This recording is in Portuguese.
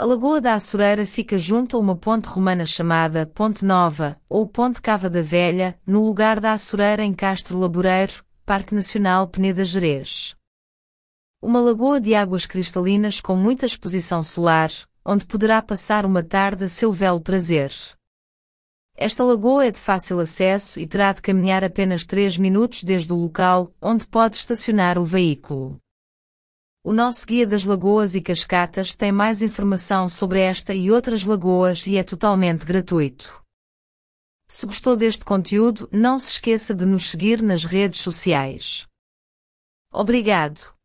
A Lagoa da Açureira fica junto a uma ponte romana chamada Ponte Nova, ou Ponte Cava da Velha, no lugar da Açureira em Castro Laboreiro, Parque Nacional Peneda Gerês. Uma lagoa de águas cristalinas com muita exposição solar, onde poderá passar uma tarde a seu belo prazer. Esta lagoa é de fácil acesso e terá de caminhar apenas 3 minutos desde o local onde pode estacionar o veículo. O nosso Guia das Lagoas e Cascatas tem mais informação sobre esta e outras lagoas e é totalmente gratuito. Se gostou deste conteúdo, não se esqueça de nos seguir nas redes sociais. Obrigado.